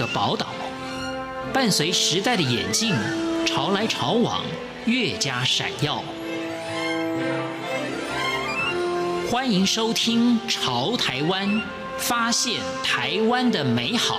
的宝岛，伴随时代的演进，潮来潮往，越加闪耀。欢迎收听《潮台湾》，发现台湾的美好。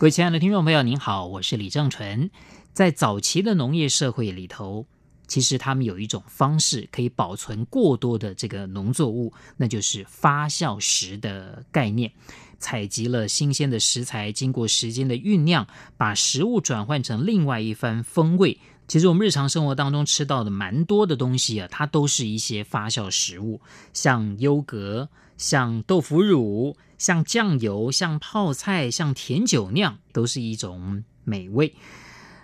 各位亲爱的听众朋友，您好，我是李正纯。在早期的农业社会里头，其实他们有一种方式可以保存过多的这个农作物，那就是发酵食的概念。采集了新鲜的食材，经过时间的酝酿，把食物转换成另外一番风味。其实我们日常生活当中吃到的蛮多的东西啊，它都是一些发酵食物，像优格、像豆腐乳。像酱油、像泡菜、像甜酒酿，都是一种美味。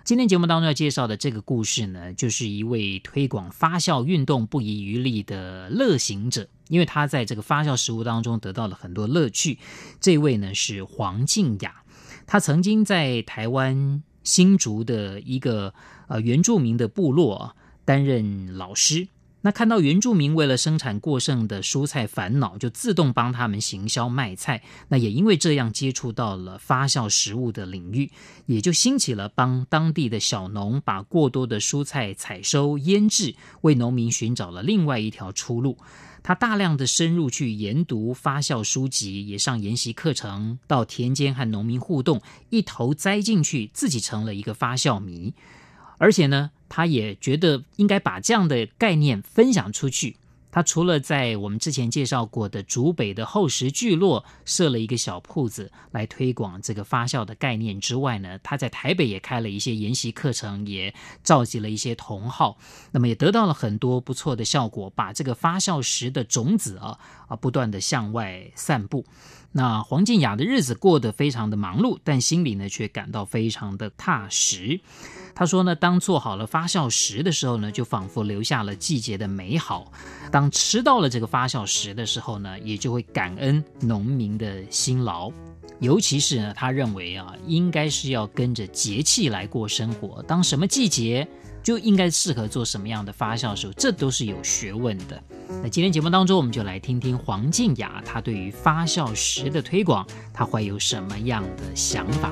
今天节目当中要介绍的这个故事呢，就是一位推广发酵运动不遗余力的乐行者，因为他在这个发酵食物当中得到了很多乐趣。这位呢是黄静雅，他曾经在台湾新竹的一个呃原住民的部落担任老师。那看到原住民为了生产过剩的蔬菜烦恼，就自动帮他们行销卖菜。那也因为这样接触到了发酵食物的领域，也就兴起了帮当地的小农把过多的蔬菜采收腌制，为农民寻找了另外一条出路。他大量的深入去研读发酵书籍，也上研习课程，到田间和农民互动，一头栽进去，自己成了一个发酵迷。而且呢，他也觉得应该把这样的概念分享出去。他除了在我们之前介绍过的竹北的厚实聚落设了一个小铺子来推广这个发酵的概念之外呢，他在台北也开了一些研习课程，也召集了一些同好，那么也得到了很多不错的效果，把这个发酵食的种子啊啊不断的向外散布。那黄静雅的日子过得非常的忙碌，但心里呢却感到非常的踏实。他说呢，当做好了发酵食的时候呢，就仿佛留下了季节的美好；当吃到了这个发酵食的时候呢，也就会感恩农民的辛劳。尤其是呢，他认为啊，应该是要跟着节气来过生活。当什么季节，就应该适合做什么样的发酵食，这都是有学问的。那今天节目当中，我们就来听听黄静雅她对于发酵食的推广，她会有什么样的想法。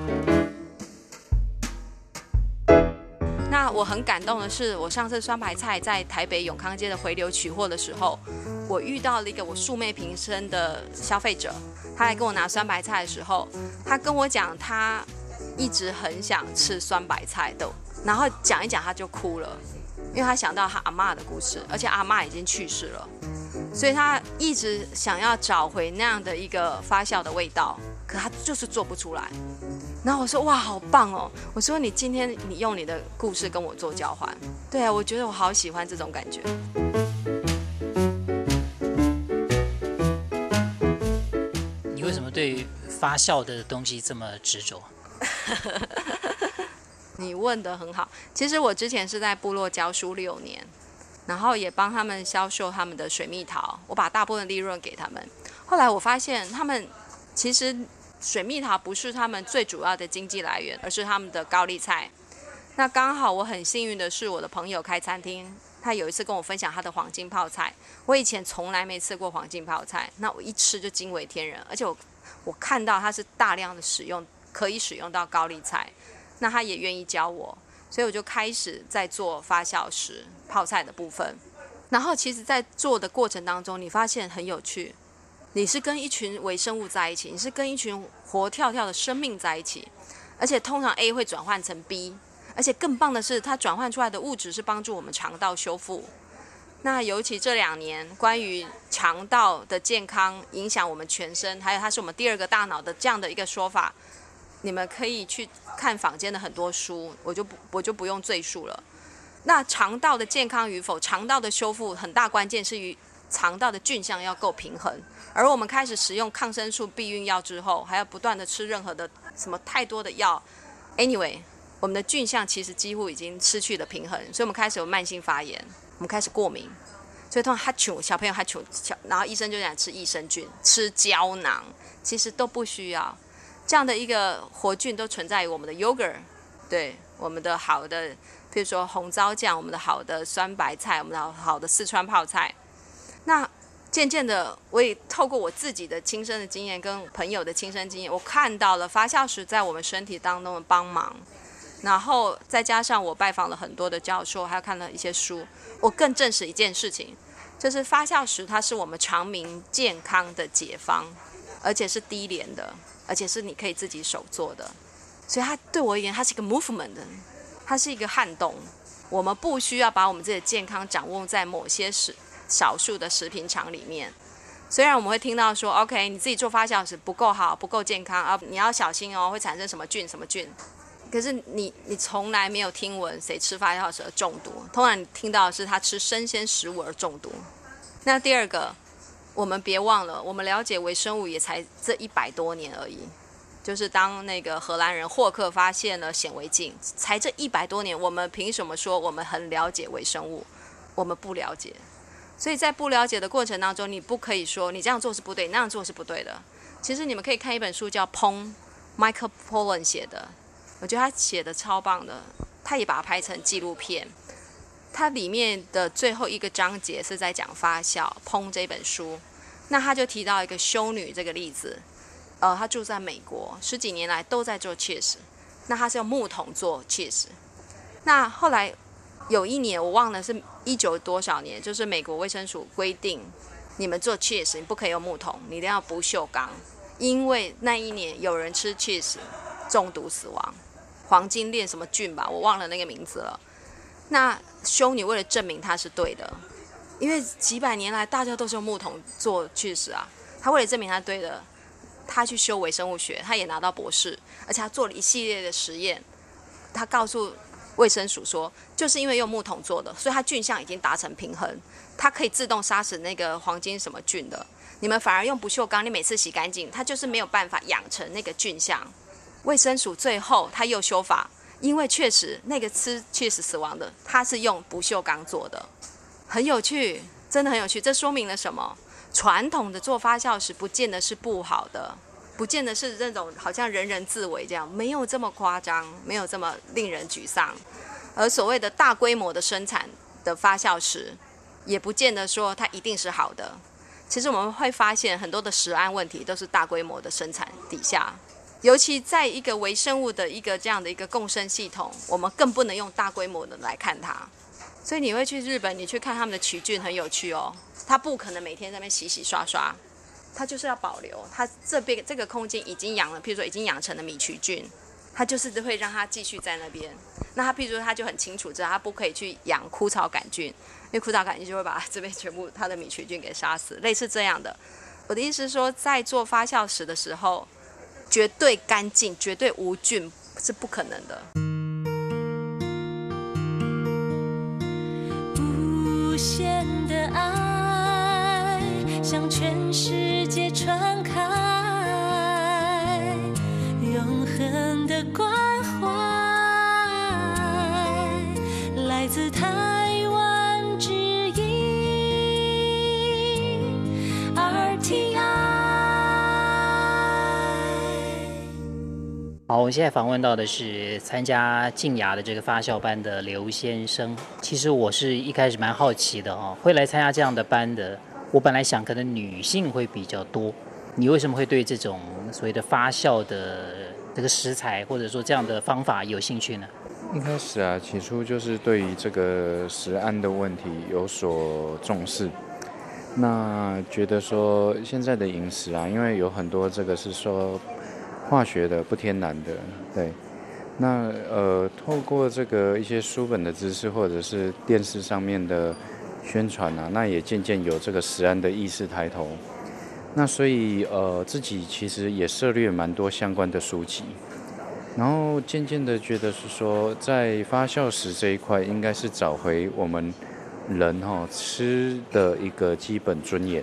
那我很感动的是，我上次酸白菜在台北永康街的回流取货的时候，我遇到了一个我素昧平生的消费者，他来跟我拿酸白菜的时候，他跟我讲他一直很想吃酸白菜的，然后讲一讲他就哭了，因为他想到他阿妈的故事，而且阿妈已经去世了，所以他一直想要找回那样的一个发酵的味道，可他就是做不出来。然后我说哇，好棒哦！我说你今天你用你的故事跟我做交换，对啊，我觉得我好喜欢这种感觉。你为什么对发酵的东西这么执着？你问得很好。其实我之前是在部落教书六年，然后也帮他们销售他们的水蜜桃，我把大部分利润给他们。后来我发现他们其实。水蜜桃不是他们最主要的经济来源，而是他们的高丽菜。那刚好我很幸运的是，我的朋友开餐厅，他有一次跟我分享他的黄金泡菜。我以前从来没吃过黄金泡菜，那我一吃就惊为天人，而且我我看到他是大量的使用，可以使用到高丽菜，那他也愿意教我，所以我就开始在做发酵食泡菜的部分。然后其实，在做的过程当中，你发现很有趣。你是跟一群微生物在一起，你是跟一群活跳跳的生命在一起，而且通常 A 会转换成 B，而且更棒的是，它转换出来的物质是帮助我们肠道修复。那尤其这两年，关于肠道的健康影响我们全身，还有它是我们第二个大脑的这样的一个说法，你们可以去看坊间的很多书，我就不我就不用赘述了。那肠道的健康与否，肠道的修复很大关键是与肠道的菌相要够平衡。而我们开始使用抗生素、避孕药之后，还要不断的吃任何的什么太多的药，anyway，我们的菌相其实几乎已经失去了平衡，所以我们开始有慢性发炎，我们开始过敏，所以通常哈啾，小朋友哈啾，然后医生就想吃益生菌、吃胶囊，其实都不需要，这样的一个活菌都存在于我们的 yogurt，对，我们的好的比如说红糟酱，我们的好的酸白菜，我们的好的四川泡菜。那渐渐的，我也透过我自己的亲身的经验跟朋友的亲身经验，我看到了发酵食在我们身体当中的帮忙。然后再加上我拜访了很多的教授，还有看了一些书，我更证实一件事情，就是发酵食它是我们长明健康的解方，而且是低廉的，而且是你可以自己手做的。所以它对我而言，它是一个 movement，它是一个撼动。我们不需要把我们自己的健康掌握在某些食少数的食品厂里面。虽然我们会听到说，OK，你自己做发酵食不够好，不够健康啊，你要小心哦，会产生什么菌什么菌。可是你你从来没有听闻谁吃发酵食而中毒，通常你听到的是他吃生鲜食物而中毒。那第二个，我们别忘了，我们了解微生物也才这一百多年而已。就是当那个荷兰人霍克发现了显微镜，才这一百多年，我们凭什么说我们很了解微生物？我们不了解，所以在不了解的过程当中，你不可以说你这样做是不对，那样做是不对的。其实你们可以看一本书叫《烹》，Michael Pollan 写的，我觉得他写的超棒的，他也把它拍成纪录片。它里面的最后一个章节是在讲发酵《烹》这本书，那他就提到一个修女这个例子。呃，他住在美国，十几年来都在做 cheese。那他是用木桶做 cheese。那后来有一年，我忘了是一九多少年，就是美国卫生署规定，你们做 cheese 你不可以用木桶，你一定要不锈钢，因为那一年有人吃 cheese 中毒死亡，黄金链什么菌吧，我忘了那个名字了。那修女为了证明它是对的，因为几百年来大家都是用木桶做 cheese 啊，他为了证明他对的。他去修微生物学，他也拿到博士，而且他做了一系列的实验。他告诉卫生署说，就是因为用木桶做的，所以它菌相已经达成平衡，它可以自动杀死那个黄金什么菌的。你们反而用不锈钢，你每次洗干净，它就是没有办法养成那个菌相。卫生署最后他又修法，因为确实那个吃确实死亡的，它是用不锈钢做的，很有趣，真的很有趣。这说明了什么？传统的做发酵时不见得是不好的，不见得是那种好像人人自危这样，没有这么夸张，没有这么令人沮丧。而所谓的大规模的生产的发酵时，也不见得说它一定是好的。其实我们会发现很多的食安问题都是大规模的生产底下，尤其在一个微生物的一个这样的一个共生系统，我们更不能用大规模的来看它。所以你会去日本，你去看他们的曲菌很有趣哦。它不可能每天在那边洗洗刷刷，它就是要保留它这边这个空间已经养了，譬如说已经养成了米曲菌，它就是会让它继续在那边。那它譬如说它就很清楚知道它不可以去养枯草杆菌，因为枯草杆菌就会把这边全部它的米曲菌给杀死，类似这样的。我的意思是说，在做发酵时的时候，绝对干净、绝对无菌是不可能的。无限的爱向全世界传开，永恒的关怀，来自台好，我现在访问到的是参加静雅的这个发酵班的刘先生。其实我是一开始蛮好奇的哦，会来参加这样的班的。我本来想可能女性会比较多，你为什么会对这种所谓的发酵的这个食材或者说这样的方法有兴趣呢？一开始啊，起初就是对于这个食安的问题有所重视，那觉得说现在的饮食啊，因为有很多这个是说化学的、不天然的，对，那呃，透过这个一些书本的知识或者是电视上面的。宣传啊，那也渐渐有这个食安的意识抬头，那所以呃自己其实也涉猎蛮多相关的书籍，然后渐渐的觉得是说，在发酵食这一块，应该是找回我们人哈、吃的一个基本尊严。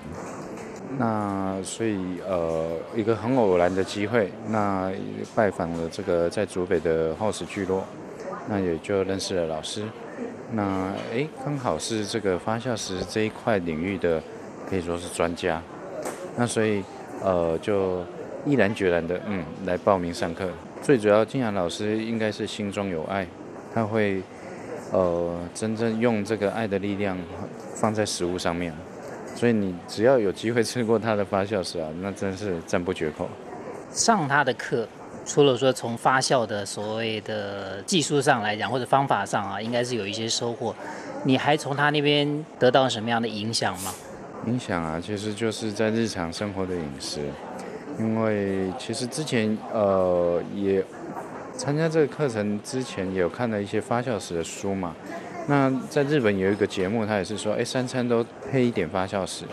那所以呃一个很偶然的机会，那拜访了这个在竹北的厚食聚落，那也就认识了老师。那诶，刚好是这个发酵石这一块领域的，可以说是专家。那所以，呃，就毅然决然的，嗯，来报名上课。最主要，静雅老师应该是心中有爱，他会呃，真正用这个爱的力量放在食物上面。所以你只要有机会吃过它的发酵食啊，那真是赞不绝口。上他的课，除了说从发酵的所谓的技术上来讲，或者方法上啊，应该是有一些收获。你还从他那边得到什么样的影响吗？影响啊，其实就是在日常生活的饮食。因为其实之前呃也参加这个课程之前，有看了一些发酵食的书嘛。那在日本有一个节目，他也是说，哎，三餐都配一点发酵食。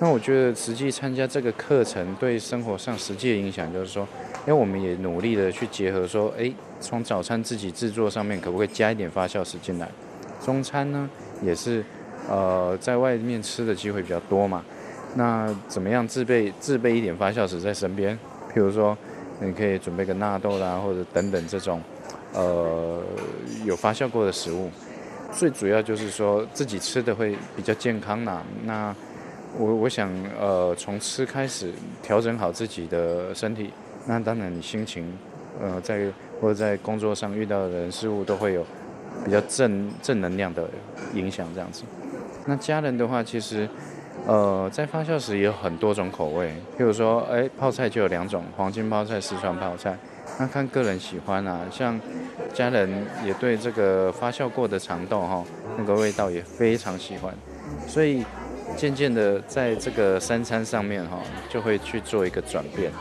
那我觉得实际参加这个课程，对生活上实际的影响就是说，哎，我们也努力的去结合说，哎，从早餐自己制作上面，可不可以加一点发酵食进来？中餐呢，也是，呃，在外面吃的机会比较多嘛。那怎么样自备自备一点发酵食在身边？譬如说，你可以准备个纳豆啦，或者等等这种，呃，有发酵过的食物。最主要就是说自己吃的会比较健康啦。那我我想，呃，从吃开始调整好自己的身体，那当然你心情，呃，在或者在工作上遇到的人事物都会有。比较正正能量的影响这样子，那家人的话，其实，呃，在发酵时也有很多种口味，譬如说，哎，泡菜就有两种，黄金泡菜、四川泡菜，那看个人喜欢啊。像家人也对这个发酵过的长豆哈，那个味道也非常喜欢，所以渐渐的在这个三餐上面哈，就会去做一个转变。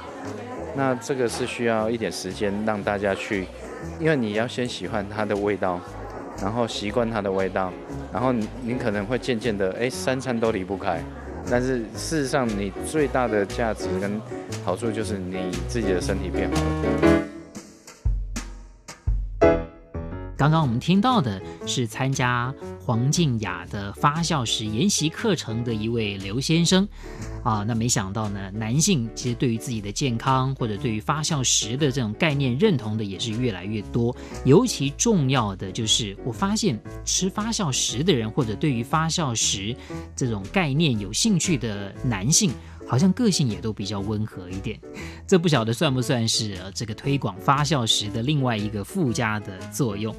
那这个是需要一点时间让大家去，因为你要先喜欢它的味道。然后习惯它的味道，然后你可能会渐渐的，哎，三餐都离不开。但是事实上，你最大的价值跟好处就是你自己的身体变好了刚刚我们听到的是参加黄静雅的发酵食研习课程的一位刘先生，啊，那没想到呢，男性其实对于自己的健康或者对于发酵食的这种概念认同的也是越来越多。尤其重要的就是，我发现吃发酵食的人或者对于发酵食这种概念有兴趣的男性。好像个性也都比较温和一点，这不晓得算不算是这个推广发酵食的另外一个附加的作用。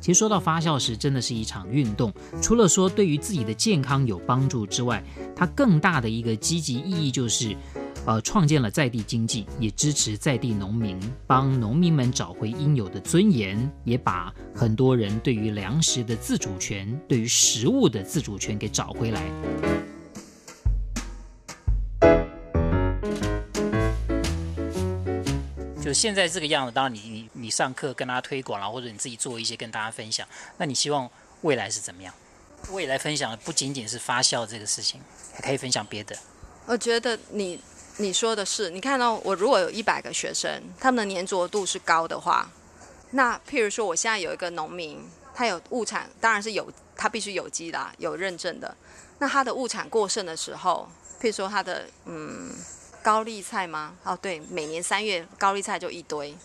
其实说到发酵食，真的是一场运动。除了说对于自己的健康有帮助之外，它更大的一个积极意义就是，呃，创建了在地经济，也支持在地农民，帮农民们找回应有的尊严，也把很多人对于粮食的自主权、对于食物的自主权给找回来。就现在这个样子，当然你你你上课跟大家推广了，或者你自己做一些跟大家分享，那你希望未来是怎么样？未来分享的不仅仅是发酵这个事情，还可以分享别的。我觉得你你说的是，你看到我如果有一百个学生，他们的粘着度是高的话，那譬如说我现在有一个农民，他有物产，当然是有，他必须有机的，有认证的。那他的物产过剩的时候，譬如说他的嗯。高丽菜吗？哦，对，每年三月高丽菜就一堆。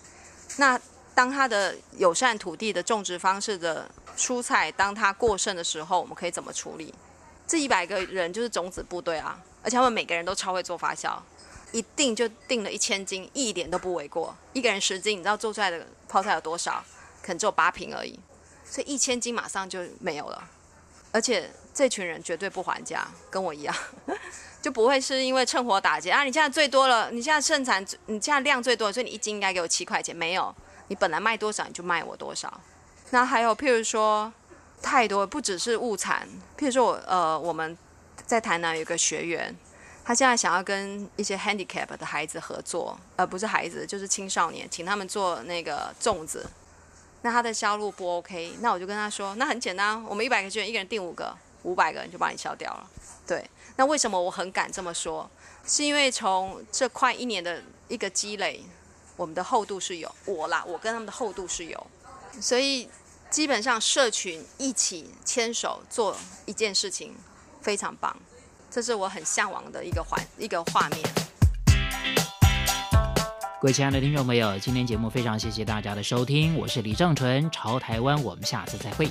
那当它的友善土地的种植方式的蔬菜，当它过剩的时候，我们可以怎么处理？这一百个人就是种子部队啊，而且他们每个人都超会做发酵，一定就定了一千斤，一点都不为过。一个人十斤，你知道做出来的泡菜有多少？可能只有八瓶而已，所以一千斤马上就没有了。而且这群人绝对不还价，跟我一样。就不会是因为趁火打劫啊！你现在最多了，你现在盛产，你现在量最多，所以你一斤应该给我七块钱。没有，你本来卖多少你就卖我多少。那还有譬如说，太多不只是物产，譬如说我呃我们在台南有个学员，他现在想要跟一些 handicap 的孩子合作，呃不是孩子就是青少年，请他们做那个粽子。那他的销路不 OK，那我就跟他说，那很简单，我们一百个学员，一个人订五个，五百个人就帮你消掉了。对。那为什么我很敢这么说？是因为从这快一年的一个积累，我们的厚度是有我啦，我跟他们的厚度是有，所以基本上社群一起牵手做一件事情非常棒，这是我很向往的一个环一个画面。各位亲爱的听众朋友，今天节目非常谢谢大家的收听，我是李正淳，潮台湾，我们下次再会。